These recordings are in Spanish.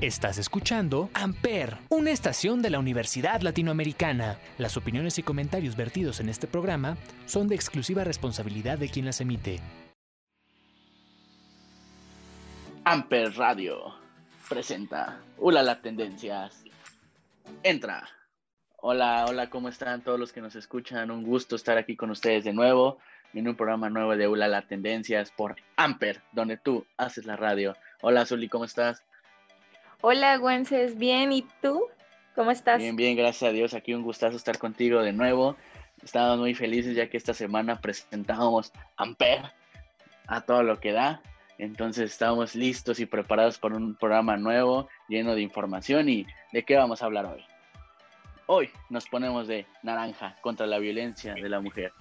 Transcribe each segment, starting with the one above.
Estás escuchando Amper, una estación de la Universidad Latinoamericana. Las opiniones y comentarios vertidos en este programa son de exclusiva responsabilidad de quien las emite. Amper Radio presenta Hola las tendencias. Entra. Hola, hola, ¿cómo están todos los que nos escuchan? Un gusto estar aquí con ustedes de nuevo en un programa nuevo de Hola las tendencias por Amper, donde tú haces la radio. Hola, Zuli, ¿cómo estás? Hola, Güences, bien, ¿y tú? ¿Cómo estás? Bien, bien, gracias a Dios. Aquí un gustazo estar contigo de nuevo. Estamos muy felices ya que esta semana presentamos Amper a todo lo que da. Entonces estamos listos y preparados para un programa nuevo, lleno de información. ¿Y de qué vamos a hablar hoy? Hoy nos ponemos de naranja contra la violencia de la mujer.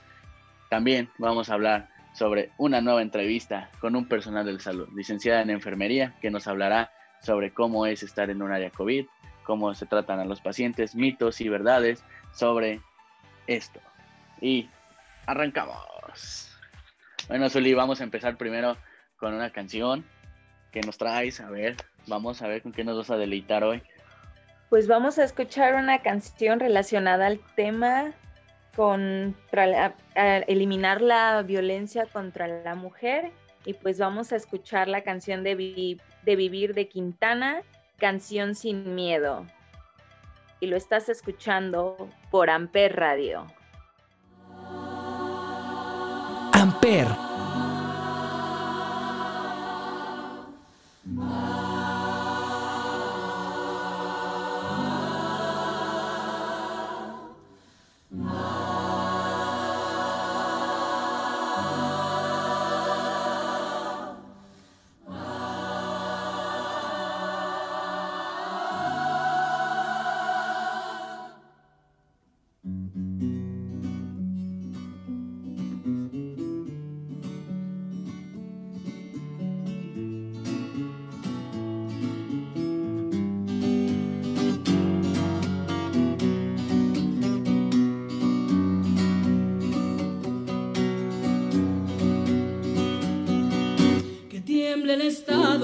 También vamos a hablar sobre una nueva entrevista con un personal de salud, licenciada en enfermería, que nos hablará sobre cómo es estar en un área COVID, cómo se tratan a los pacientes, mitos y verdades sobre esto. Y arrancamos. Bueno, Zuli, vamos a empezar primero con una canción que nos traes. A ver, vamos a ver con qué nos vas a deleitar hoy. Pues vamos a escuchar una canción relacionada al tema contra eliminar la violencia contra la mujer y pues vamos a escuchar la canción de de Vivir de Quintana, Canción sin Miedo. Y lo estás escuchando por Amper Radio. Amper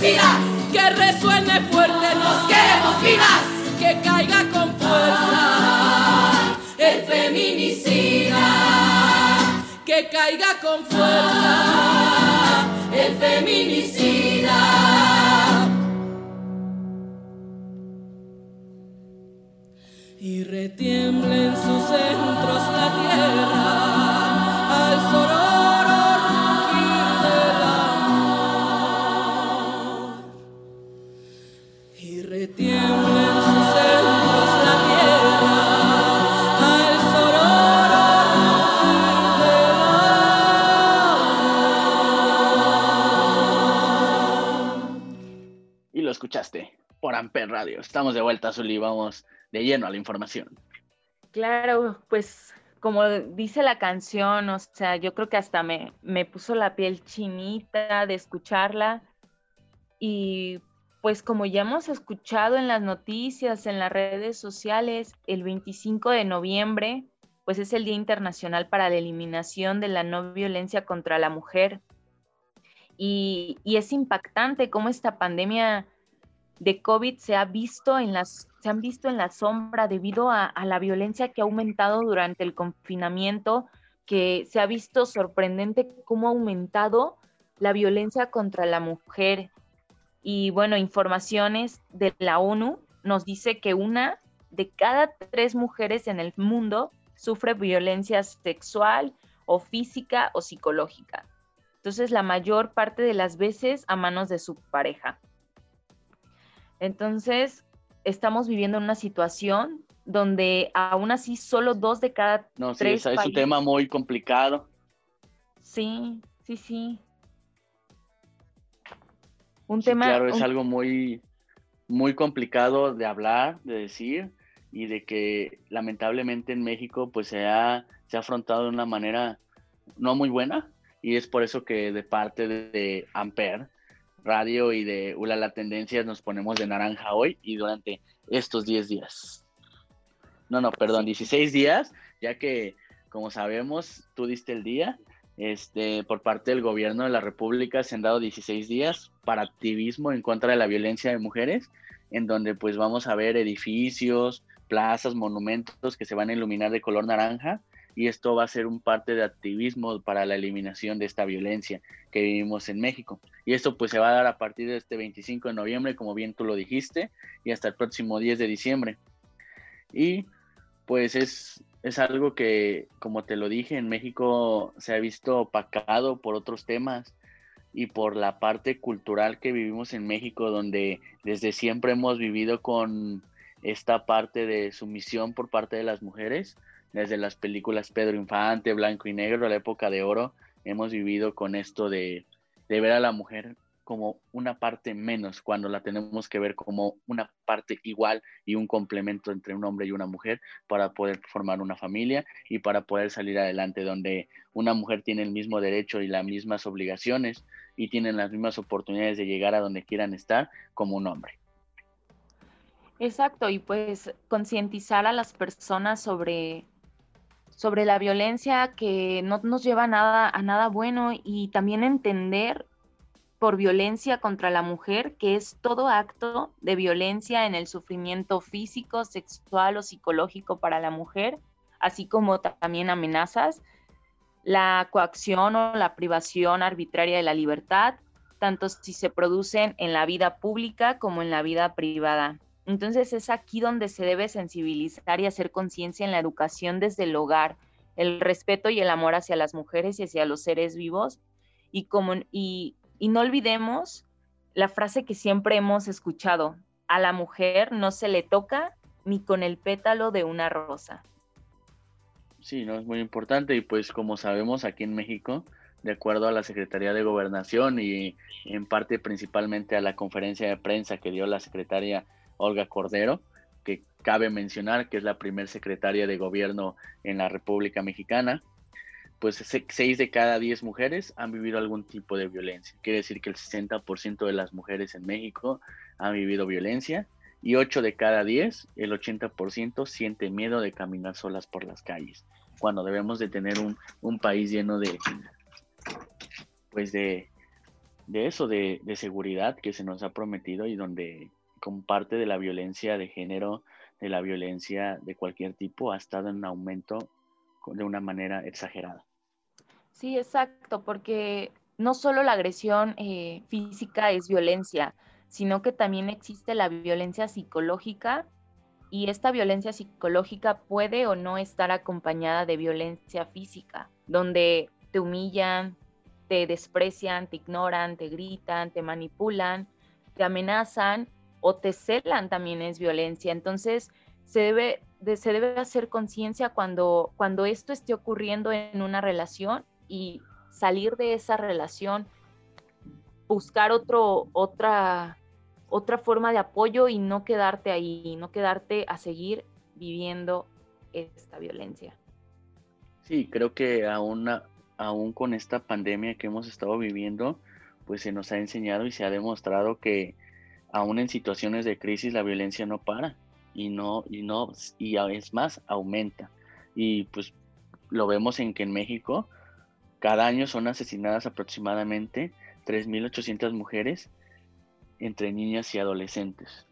Que resuene fuerte, nos queremos vivas, que caiga con fuerza el feminicida. Que caiga con fuerza el feminicida. Y retiembla en sus centros la tierra al sororo Estamos de vuelta, Zuli, vamos de lleno a la información. Claro, pues como dice la canción, o sea, yo creo que hasta me, me puso la piel chinita de escucharla. Y pues como ya hemos escuchado en las noticias, en las redes sociales, el 25 de noviembre, pues es el Día Internacional para la Eliminación de la No Violencia contra la Mujer. Y, y es impactante cómo esta pandemia de COVID se ha visto en las se han visto en la sombra debido a, la violencia que ha aumentado durante el confinamiento, que se ha visto sorprendente cómo ha aumentado la violencia contra la mujer. Y bueno, informaciones de la ONU nos dice que una de cada tres mujeres en el mundo sufre violencia sexual o física o psicológica. Entonces, la mayor parte de las veces a manos de su pareja. Entonces, estamos viviendo una situación donde aún así solo dos de cada no, tres. Sí, es, un tema muy complicado. Sí, sí, sí. Un tema. Claro, es algo muy, muy complicado de hablar, de decir, y de que lamentablemente en México pues se ha, se ha afrontado de una manera no muy buena, y es por eso que de parte de, de Amper Radio y de Ula la Tendencia nos ponemos de naranja hoy y durante estos 10 días. No, no, perdón, 16 días, ya que, como sabemos, tú diste el día. Este, por parte del gobierno de la República se han dado 16 días para activismo en contra de la violencia de mujeres, en donde pues vamos a ver edificios, plazas, monumentos que se van a iluminar de color naranja y esto va a ser un parte de activismo para la eliminación de esta violencia que vivimos en México. Y esto pues se va a dar a partir de este 25 de noviembre, como bien tú lo dijiste, y hasta el próximo 10 de diciembre. Y pues es, es algo que, como te lo dije, en México se ha visto opacado por otros temas y por la parte cultural que vivimos en México, donde desde siempre hemos vivido con esta parte de sumisión por parte de las mujeres desde las películas Pedro Infante, Blanco y Negro, la época de oro, hemos vivido con esto de, ver a la mujer como una parte menos, cuando la tenemos que ver como una parte igual y un complemento entre un hombre y una mujer para poder formar una familia y para poder salir adelante, donde una mujer tiene el mismo derecho y las mismas obligaciones y tienen las mismas oportunidades de llegar a donde quieran estar como un hombre. Exacto, y pues concientizar a las personas sobre sobre la violencia que no nos lleva a nada, a nada bueno y también entender por violencia contra la mujer que es todo acto de violencia en el sufrimiento físico, sexual o psicológico para la mujer, así como también amenazas, la coacción o la privación arbitraria de la libertad, tanto si se producen en la vida pública como en la vida privada. Entonces es aquí donde se debe sensibilizar y hacer conciencia en la educación desde el hogar, el respeto y el amor hacia las mujeres y hacia los seres vivos. Y, como, y, no olvidemos la frase que siempre hemos escuchado, a la mujer no se le toca ni con el pétalo de una rosa. Sí, no es muy importante y pues como sabemos aquí en México, de acuerdo a la Secretaría de Gobernación y en parte principalmente a la conferencia de prensa que dio la secretaria Olga Cordero, que cabe mencionar que es la primer secretaria de gobierno en la República Mexicana, pues seis de cada diez mujeres han vivido algún tipo de violencia. Quiere decir que el 60% de las mujeres en México han vivido violencia y ocho de cada diez, el 80% siente miedo de caminar solas por las calles, cuando debemos de tener un, un país lleno de, pues de, de eso, de, de seguridad que se nos ha prometido y donde como parte de la violencia de género, de la violencia de cualquier tipo, ha estado en aumento de una manera exagerada. Sí, exacto, porque no solo la agresión eh, física es violencia, sino que también existe la violencia psicológica y esta violencia psicológica puede o no estar acompañada de violencia física, donde te humillan, te desprecian, te ignoran, te gritan, te manipulan, te amenazan o te celan también es violencia. Entonces, se debe, se debe hacer conciencia cuando, cuando esto esté ocurriendo en una relación y salir de esa relación, buscar otro, otra, otra forma de apoyo y no quedarte ahí, no quedarte a seguir viviendo esta violencia. Sí, creo que aún, aún con esta pandemia que hemos estado viviendo, pues se nos ha enseñado y se ha demostrado que aún en situaciones de crisis la violencia no para y no y no y es más aumenta y pues lo vemos en que en México cada año son asesinadas aproximadamente 3.800 mujeres entre niñas y adolescentes.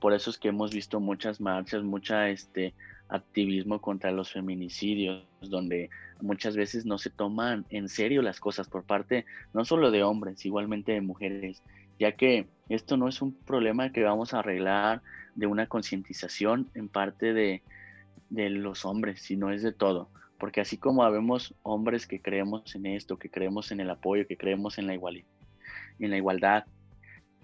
Por eso es que hemos visto muchas marchas, mucha este activismo contra los feminicidios, donde muchas veces no se toman en serio las cosas por parte no solo de hombres, igualmente de mujeres, ya que esto no es un problema que vamos a arreglar de una concientización en parte de, de los hombres, sino es de todo. Porque así como habemos hombres que creemos en esto, que creemos en el apoyo, que creemos en la, igualdad, en la igualdad,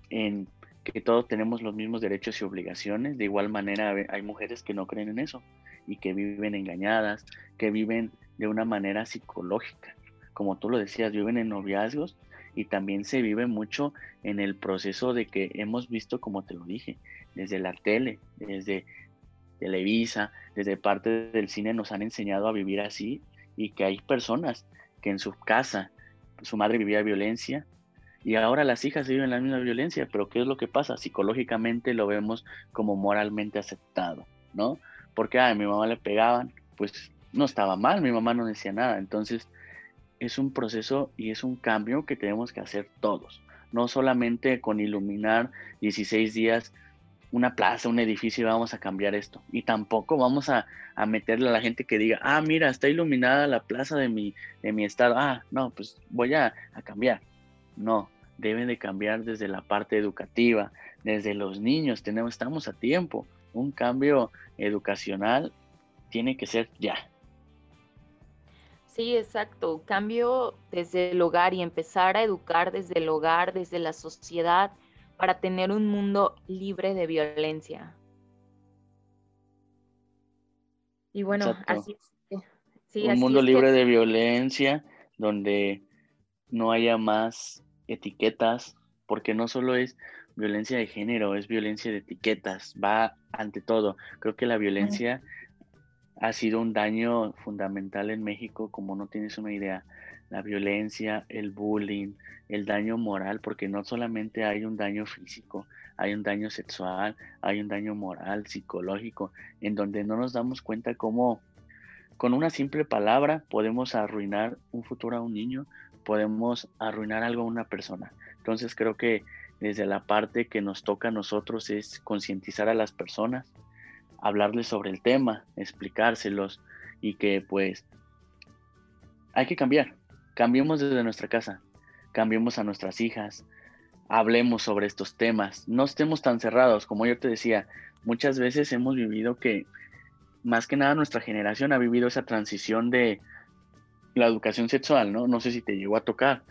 en que todos tenemos los mismos derechos y obligaciones, de igual manera hay mujeres que no creen en eso y que viven engañadas, que viven de una manera psicológica. Como tú lo decías, viven en noviazgos y también se vive mucho en el proceso de que hemos visto, como te lo dije, desde la tele, desde Televisa, desde parte del cine nos han enseñado a vivir así y que hay personas que en su casa su madre vivía violencia y ahora las hijas viven la misma violencia, pero ¿qué es lo que pasa? Psicológicamente lo vemos como moralmente aceptado, ¿no? Porque a mi mamá le pegaban, pues no estaba mal, mi mamá no decía nada, entonces es un proceso y es un cambio que tenemos que hacer todos, no solamente con iluminar 16 días una plaza, un edificio y vamos a cambiar esto. Y tampoco vamos a, meterle a la gente que diga, ah, mira, está iluminada la plaza de mi, de mi estado. Ah, no, pues voy a, cambiar. No, deben de cambiar desde la parte educativa, desde los niños. Tenemos, estamos a tiempo. Un cambio educacional tiene que ser ya. Sí, exacto. Cambio desde el hogar y empezar a educar desde el hogar, desde la sociedad para tener un mundo libre de violencia. Y bueno, así sí, un mundo libre de violencia donde no haya más etiquetas, porque no solo es violencia de género, es violencia de etiquetas, va ante todo. Creo que la violencia ha sido un daño fundamental en México, como no tienes una idea la violencia, el bullying, el daño moral, porque no solamente hay un daño físico, hay un daño sexual, hay un daño moral, psicológico, en donde no nos damos cuenta cómo con una simple palabra podemos arruinar un futuro a un niño, podemos arruinar algo a una persona. Entonces creo que desde la parte que nos toca a nosotros es concientizar a las personas, hablarles sobre el tema, explicárselos y que pues hay que cambiar, Cambiemos desde nuestra casa, cambiemos a nuestras hijas, hablemos sobre estos temas, no estemos tan cerrados, como yo te decía, muchas veces hemos vivido que, más que nada nuestra generación ha vivido esa transición de la educación sexual, ¿no? No sé si te llegó a tocar,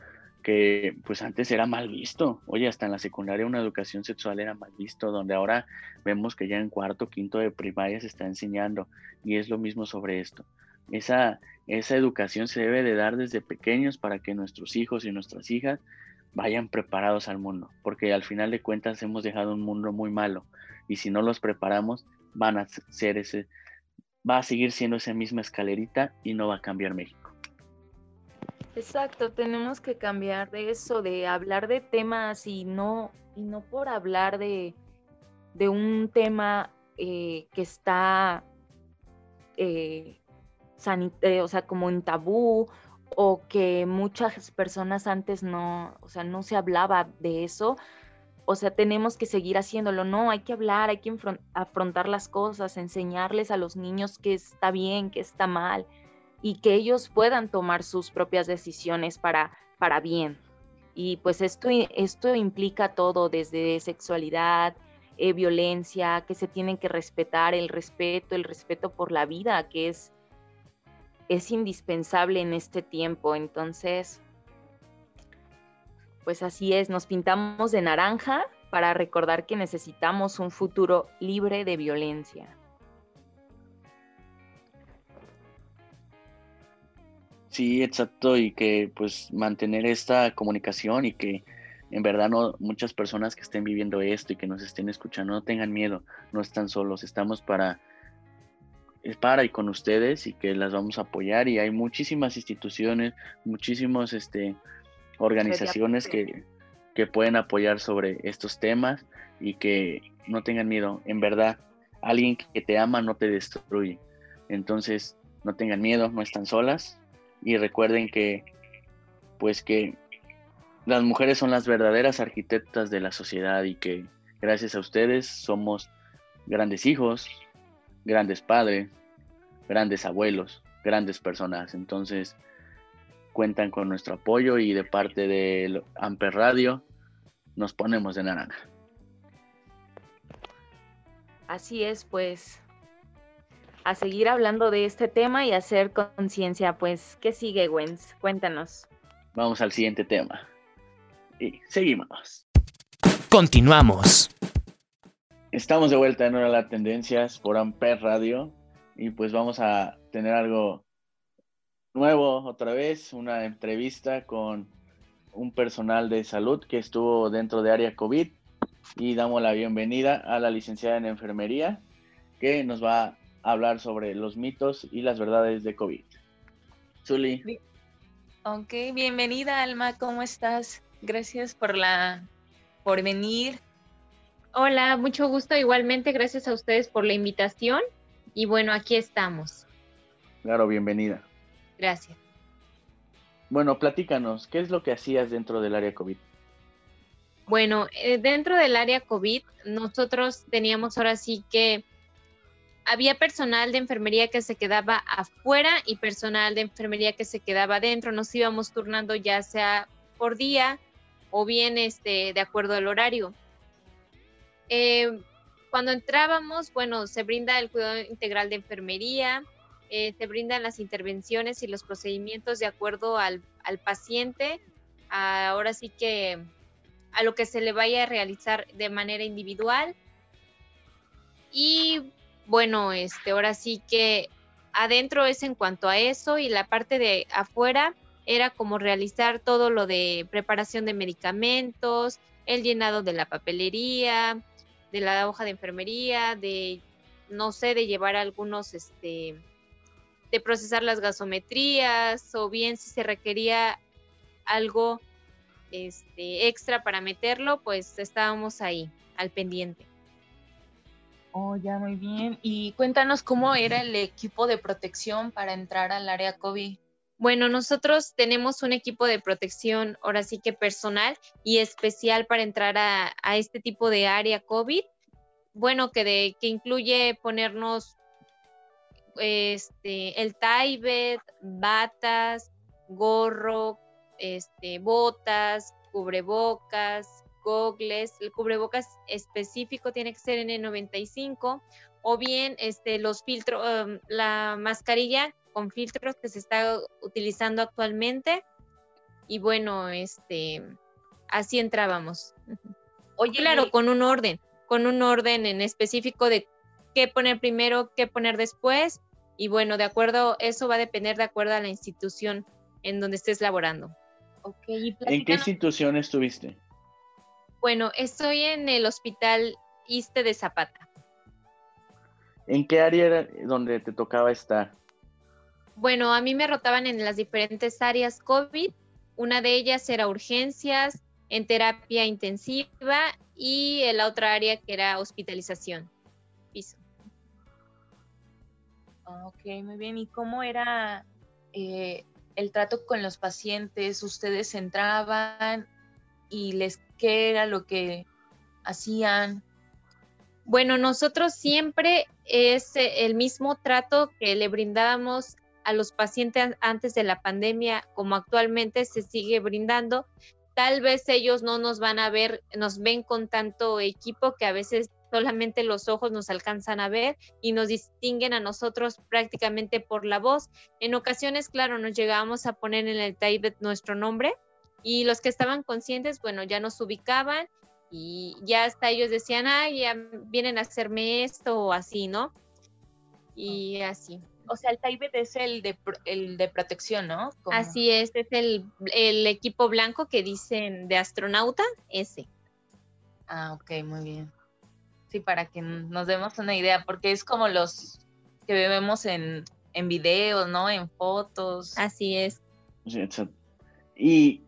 que pues antes era mal visto, oye, hasta en la secundaria una educación sexual era mal visto, donde ahora vemos que ya en cuarto, quinto de primaria se está enseñando, y es lo mismo sobre esto. Esa, esa educación se debe de dar desde pequeños para que nuestros hijos y nuestras hijas vayan preparados al mundo, porque al final de cuentas hemos dejado un mundo muy malo y si no los preparamos van a ser ese, va a seguir siendo esa misma escalerita y no va a cambiar México. Exacto, tenemos que cambiar de eso, de hablar de temas y no, y no por hablar de, de un tema eh, que está eh, eh, o sea, como en tabú o que muchas personas antes no, o sea, no se hablaba de eso. O sea, tenemos que seguir haciéndolo, no, hay que hablar, hay que afrontar las cosas, enseñarles a los niños qué está bien, qué está mal y que ellos puedan tomar sus propias decisiones para, para bien. Y pues esto, esto implica todo, desde sexualidad, eh, violencia, que se tienen que respetar, el respeto, el respeto por la vida, que es es indispensable en este tiempo. Entonces, pues así es, nos pintamos de naranja para recordar que necesitamos un futuro libre de violencia. Sí, exacto, y que pues mantener esta comunicación y que en verdad no muchas personas que estén viviendo esto y que nos estén escuchando no tengan miedo, no están solos, estamos para para y con ustedes y que las vamos a apoyar y hay muchísimas instituciones, muchísimas este, organizaciones que, que pueden apoyar sobre estos temas y que no tengan miedo. En verdad, alguien que te ama no te destruye. Entonces, no tengan miedo, no están solas y recuerden que, pues que las mujeres son las verdaderas arquitectas de la sociedad y que gracias a ustedes somos grandes hijos, grandes padres, grandes abuelos, grandes personas. Entonces, cuentan con nuestro apoyo y de parte de Amper Radio nos ponemos de naranja. Así es, pues a seguir hablando de este tema y hacer conciencia. Pues, ¿qué sigue, Gwenz? Cuéntanos. Vamos al siguiente tema y seguimos. Continuamos. Estamos de vuelta en Hora las Tendencias por Amper Radio y pues vamos a tener algo nuevo otra vez, una entrevista con un personal de salud que estuvo dentro de área COVID y damos la bienvenida a la licenciada en enfermería que nos va a hablar sobre los mitos y las verdades de COVID. Zuli. Ok, bienvenida Alma, ¿cómo estás? Gracias por la por venir. Hola, mucho gusto igualmente, gracias a ustedes por la invitación y bueno, aquí estamos. Claro, bienvenida. Gracias. Bueno, platícanos, ¿qué es lo que hacías dentro del área COVID? Bueno, eh, dentro del área COVID, nosotros teníamos ahora sí que había personal de enfermería que se quedaba afuera y personal de enfermería que se quedaba adentro. Nos íbamos turnando ya sea por día o bien este, de acuerdo al horario. Eh, cuando entrábamos, bueno, se brinda el cuidado integral de enfermería, eh, se brindan las intervenciones y los procedimientos de acuerdo al, paciente, ahora sí que a lo que se le vaya a realizar de manera individual. Y bueno, este, ahora sí que adentro es en cuanto a eso y la parte de afuera era como realizar todo lo de preparación de medicamentos, el llenado de la papelería, de la hoja de enfermería, de no sé, de llevar algunos este de procesar las gasometrías o bien si se requería algo este, extra para meterlo, pues estábamos ahí, al pendiente. Oh, ya muy bien. Y cuéntanos cómo era el equipo de protección para entrar al área COVID. Bueno, nosotros tenemos un equipo de protección, ahora sí que personal y especial para entrar a, a este tipo de área COVID. Bueno, que, de, que incluye ponernos este, el taibet, batas, gorro, este, botas, cubrebocas, gogles. El cubrebocas específico tiene que ser en el 95 o bien este, los filtros, um, la mascarilla con filtros que se está utilizando actualmente. Y bueno, este, así entrábamos. Oye, claro, con un orden, con un orden en específico de qué poner primero, qué poner después. Y bueno, de acuerdo, eso va a depender de acuerdo a la institución en donde estés laborando. Okay, ¿En qué institución estuviste? Bueno, estoy en el Hospital Iste de Zapata. ¿En qué área era donde te tocaba estar? Bueno, a mí me rotaban en las diferentes áreas COVID. Una de ellas era urgencias, en terapia intensiva y la otra área que era hospitalización. Piso. Ok, muy bien. ¿Y cómo era eh, el trato con los pacientes? ¿Ustedes entraban y les qué era lo que hacían? Bueno, nosotros siempre es eh, el mismo trato que le brindábamos a los pacientes antes de la pandemia, como actualmente se sigue brindando. Tal vez ellos no nos van a ver, nos ven con tanto equipo que a veces solamente los ojos nos alcanzan a ver y nos distinguen a nosotros prácticamente por la voz. En ocasiones, claro, nos llegábamos a poner en el tape nuestro nombre y los que estaban conscientes, bueno, ya nos ubicaban y ya hasta ellos decían, ah, ya vienen a hacerme esto o así, ¿no? Y así. o sea, el Taibet es el de, el de protección, ¿no? Así es, es el, el, equipo blanco que dicen de astronauta, ese. Ah, ok, muy bien. Sí, para que nos demos una idea, porque es como los que vemos en, en videos, ¿no? En fotos. Así es. ¿Y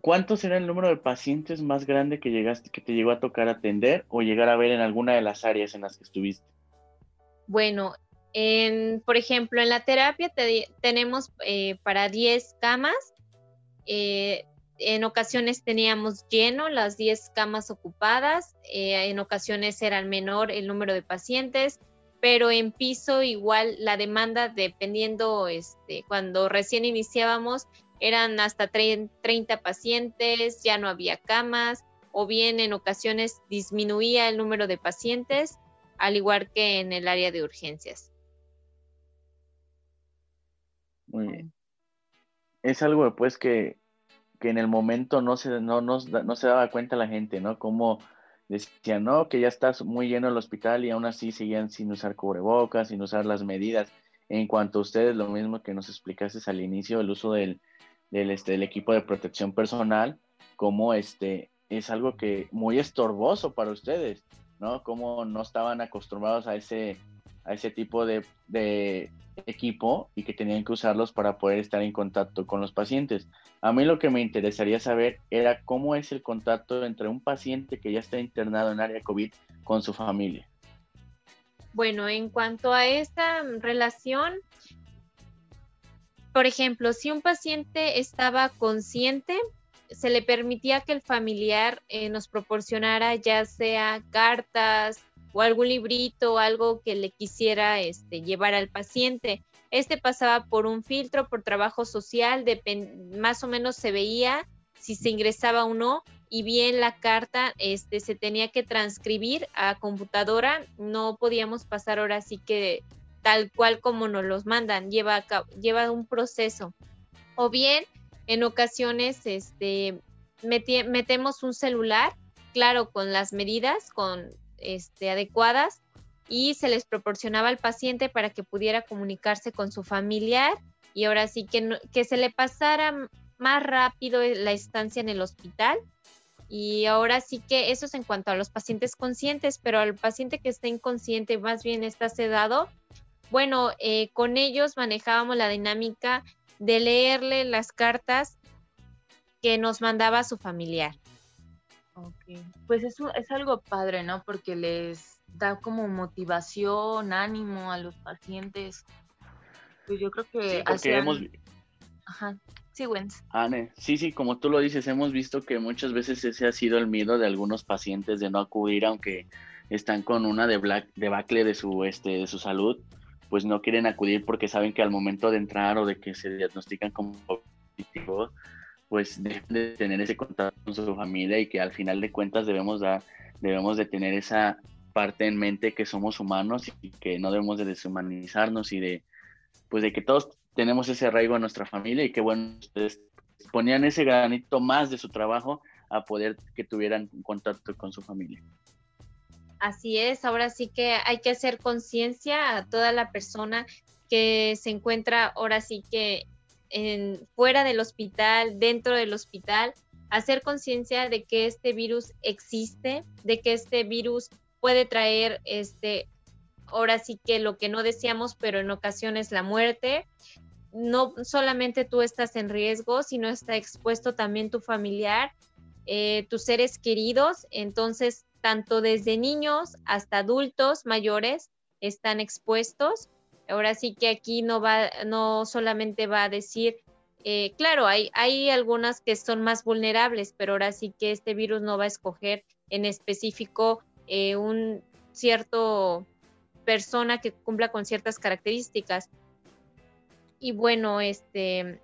cuánto será el número de pacientes más grande que llegaste, que te llegó a tocar atender o llegar a ver en alguna de las áreas en las que estuviste? Bueno, en, por ejemplo, en la terapia tenemos eh, para 10 camas. Eh, en ocasiones teníamos lleno las 10 camas ocupadas, eh, en ocasiones era menor el número de pacientes, pero en piso igual la demanda dependiendo, este, cuando recién iniciábamos eran hasta 30 pacientes, ya no había camas, o bien en ocasiones disminuía el número de pacientes, al igual que en el área de urgencias. Muy bien. Es algo pues que, en el momento no se, no, no, no se daba cuenta la gente, ¿no? Como decían, no, que ya está muy lleno el hospital y aún así seguían sin usar cubrebocas, sin usar las medidas. En cuanto a ustedes, lo mismo que nos explicaste al inicio, el uso del, del, este, del equipo de protección personal, como este, es algo que muy estorboso para ustedes, ¿no? Como no estaban acostumbrados a ese, a ese tipo de, de, equipo y que tenían que usarlos para poder estar en contacto con los pacientes. A mí lo que me interesaría saber era cómo es el contacto entre un paciente que ya está internado en área COVID con su familia. Bueno, en cuanto a esta relación, por ejemplo, si un paciente estaba consciente, se le permitía que el familiar eh, nos proporcionara ya sea cartas o algún librito o algo que le quisiera este, llevar al paciente. Este pasaba por un filtro, por trabajo social, más o menos se veía si se ingresaba o no, y bien la carta este, se tenía que transcribir a computadora, no podíamos pasar ahora sí que tal cual como nos los mandan, lleva, lleva un proceso. O bien, en ocasiones, este, metemos un celular, claro, con las medidas con, este, adecuadas, y se les proporcionaba al paciente para que pudiera comunicarse con su familiar y ahora sí que, que se le pasara más rápido la estancia en el hospital. Y ahora sí que eso es en cuanto a los pacientes conscientes, pero al paciente que está inconsciente, más bien está sedado, bueno, eh, con ellos manejábamos la dinámica de leerle las cartas que nos mandaba su familiar. Ok, pues eso es algo padre, ¿no? Porque les da como motivación, ánimo a los pacientes. Pues yo creo que... Sí, hemos... Ajá. Sí, Wens. Anne, sí, sí, como tú lo dices, hemos visto que muchas veces ese ha sido el miedo de algunos pacientes de no acudir, aunque están con una debacle de su, este, de su salud pues no quieren acudir porque saben que al momento de entrar o de que se diagnostican como positivo, pues deben de tener ese contacto con su familia y que al final de cuentas debemos, dar, debemos de tener esa parte en mente que somos humanos y que no debemos de deshumanizarnos y de, pues de que todos tenemos ese arraigo a nuestra familia y que bueno, ustedes ponían ese granito más de su trabajo a poder que tuvieran contacto con su familia. Así es, ahora sí que hay que hacer conciencia a toda la persona que se encuentra ahora sí que fuera del hospital, dentro del hospital, hacer conciencia de que este virus existe, de que este virus puede traer este ahora sí que lo que no deseamos, pero en ocasiones la muerte. No solamente tú estás en riesgo, sino está expuesto también tu familiar, eh, tus seres queridos. Entonces, tanto desde niños hasta adultos mayores están expuestos. Ahora sí que aquí no va, no solamente va a decir, eh, claro, hay, hay algunas que son más vulnerables, pero ahora sí que este virus no va a escoger en específico eh, un cierto persona que cumpla con ciertas características. Y bueno, este,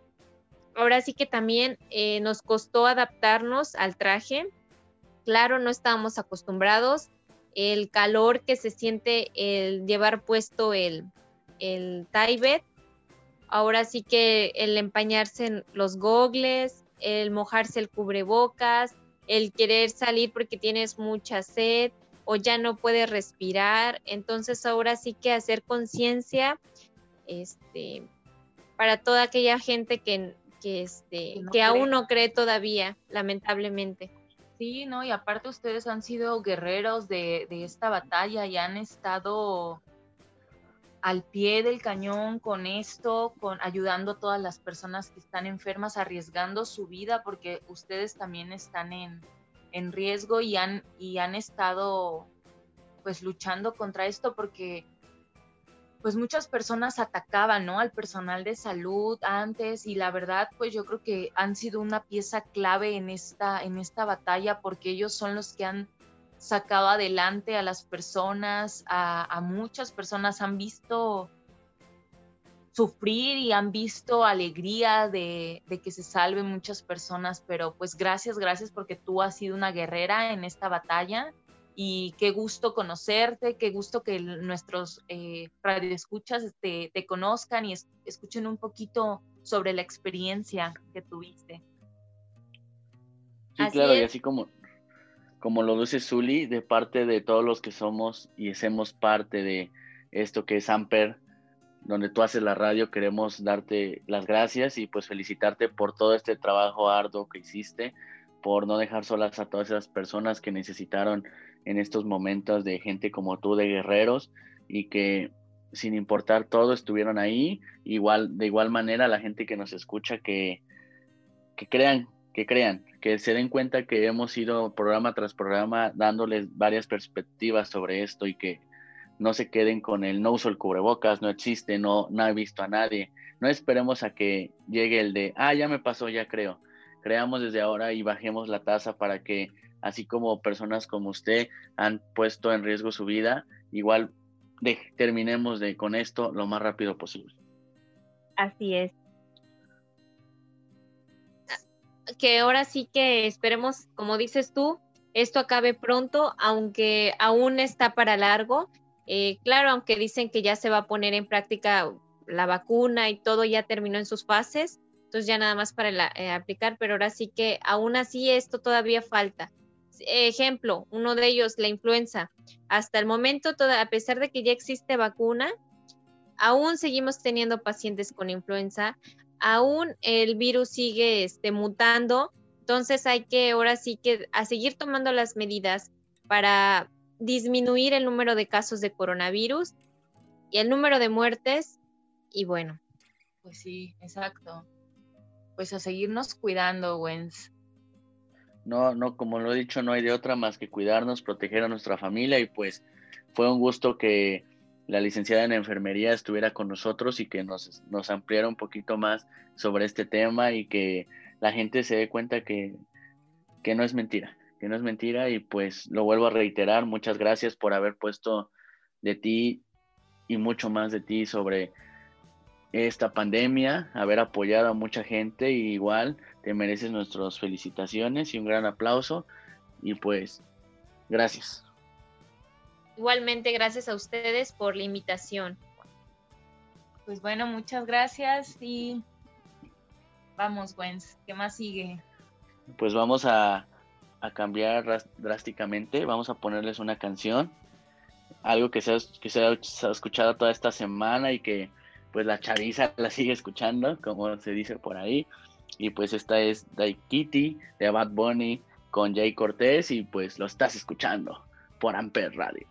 ahora sí que también eh, nos costó adaptarnos al traje claro, no estábamos acostumbrados. El calor que se siente el llevar puesto el, el Taibet. Ahora sí que el empañarse los gogles, el mojarse el cubrebocas, el querer salir porque tienes mucha sed o ya no puedes respirar. Entonces ahora sí que hacer conciencia este, para toda aquella gente que, que, este, que, aún no cree todavía, lamentablemente. Sí, ¿no? Y aparte ustedes han sido guerreros de, de esta batalla y han estado al pie del cañón con esto, con ayudando a todas las personas que están enfermas, arriesgando su vida, porque ustedes también están en, en riesgo y han, y han estado pues luchando contra esto porque pues muchas personas atacaban, ¿no? Al personal de salud antes y la verdad, pues yo creo que han sido una pieza clave en esta, en esta batalla porque ellos son los que han sacado adelante a las personas, a, muchas personas han visto sufrir y han visto alegría de, de, que se salven muchas personas, pero pues gracias, gracias porque tú has sido una guerrera en esta batalla y qué gusto conocerte, qué gusto que nuestros eh, radioescuchas te, te conozcan y escuchen un poquito sobre la experiencia que tuviste. Sí, claro, y así como, como lo dice Zully, de parte de todos los que somos y hacemos parte de esto que es Amper, donde tú haces la radio, queremos darte las gracias y pues felicitarte por todo este trabajo arduo que hiciste, por no dejar solas a todas esas personas que necesitaron en estos momentos de gente como tú, de guerreros, y que sin importar todo estuvieron ahí. Igual, de igual manera, la gente que nos escucha, que, que crean, que crean, que se den cuenta que hemos ido programa tras programa dándoles varias perspectivas sobre esto y que no se queden con el no uso el cubrebocas, no existe, no, no he visto a nadie. No esperemos a que llegue el de, ah, ya me pasó, ya creo. Creamos desde ahora y bajemos la tasa para que así como personas como usted han puesto en riesgo su vida, igual terminemos de, con esto lo más rápido posible. Así es. Que ahora sí que esperemos, como dices tú, esto acabe pronto, aunque aún está para largo. Eh, claro, aunque dicen que ya se va a poner en práctica la vacuna y todo ya terminó en sus fases, entonces ya nada más para eh, aplicar, pero ahora sí que aún así esto todavía falta. Ejemplo, uno de ellos, la influenza. Hasta el momento, a pesar de que ya existe vacuna, aún seguimos teniendo pacientes con influenza, aún el virus sigue este, mutando, entonces hay que ahora sí que a seguir tomando las medidas para disminuir el número de casos de coronavirus y el número de muertes y bueno. Pues sí, exacto. Pues a seguirnos cuidando, Wens no, no, como lo he dicho, no hay de otra más que cuidarnos, proteger a nuestra familia y pues fue un gusto que la licenciada en enfermería estuviera con nosotros y que nos, nos ampliara un poquito más sobre este tema y que la gente se dé cuenta que, que no es mentira, que no es mentira y pues lo vuelvo a reiterar, muchas gracias por haber puesto de ti y mucho más de ti sobre esta pandemia, haber apoyado a mucha gente y igual te mereces nuestras felicitaciones y un gran aplauso. Y pues, gracias. Igualmente, gracias a ustedes por la invitación. Pues bueno, muchas gracias y vamos, Gwen, ¿qué más sigue? Pues vamos a, cambiar drásticamente, vamos a ponerles una canción, algo que se, que se ha escuchado toda esta semana y que pues la chaviza la sigue escuchando, como se dice por ahí. Y pues esta es Daikiti de Bad Bunny con Jay Cortés y pues lo estás escuchando por Amper Radio.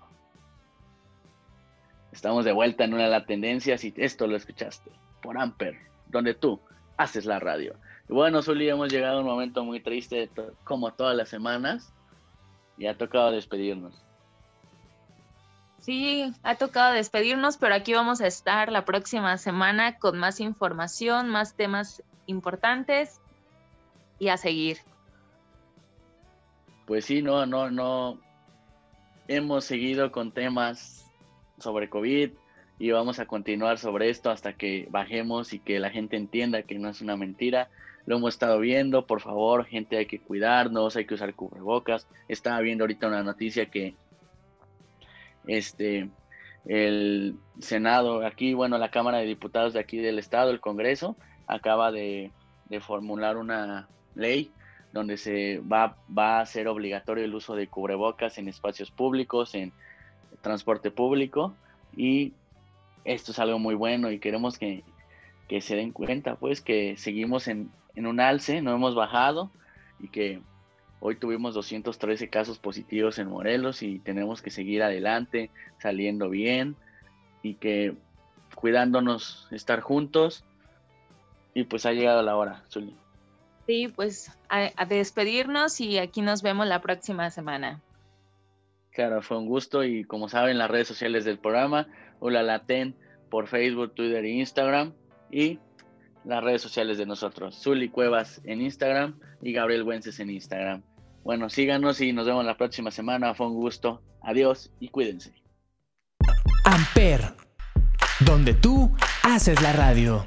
Estamos de vuelta en una de las tendencias y esto lo escuchaste por Amper, donde tú haces la radio. Y bueno, Zuli, hemos llegado a un momento muy triste como todas las semanas y ha tocado despedirnos. Sí, ha tocado despedirnos, pero aquí vamos a estar la próxima semana con más información, más temas importantes y a seguir. Pues sí, no, no, no. Hemos seguido con temas sobre COVID y vamos a continuar sobre esto hasta que bajemos y que la gente entienda que no es una mentira. Lo hemos estado viendo, por favor, gente, hay que cuidarnos, hay que usar cubrebocas. Estaba viendo ahorita una noticia que este el Senado, aquí, bueno, la Cámara de Diputados de aquí del Estado, el Congreso, acaba de, formular una ley donde se va, va a ser obligatorio el uso de cubrebocas en espacios públicos, en transporte público y esto es algo muy bueno y queremos que, que se den cuenta, pues, que seguimos en, en un alce, no hemos bajado y que hoy tuvimos 213 casos positivos en Morelos y tenemos que seguir adelante, saliendo bien y que cuidándonos, estar juntos y pues ha llegado la hora, Zuli. Sí, pues a, despedirnos y aquí nos vemos la próxima semana. Claro, fue un gusto y como saben las redes sociales del programa, Hola Laten por Facebook, Twitter e Instagram y las redes sociales de nosotros, Zuli Cuevas en Instagram y Gabriel Wences en Instagram. Bueno, síganos y nos vemos la próxima semana. Fue un gusto. Adiós y cuídense. Amper, donde tú haces la radio.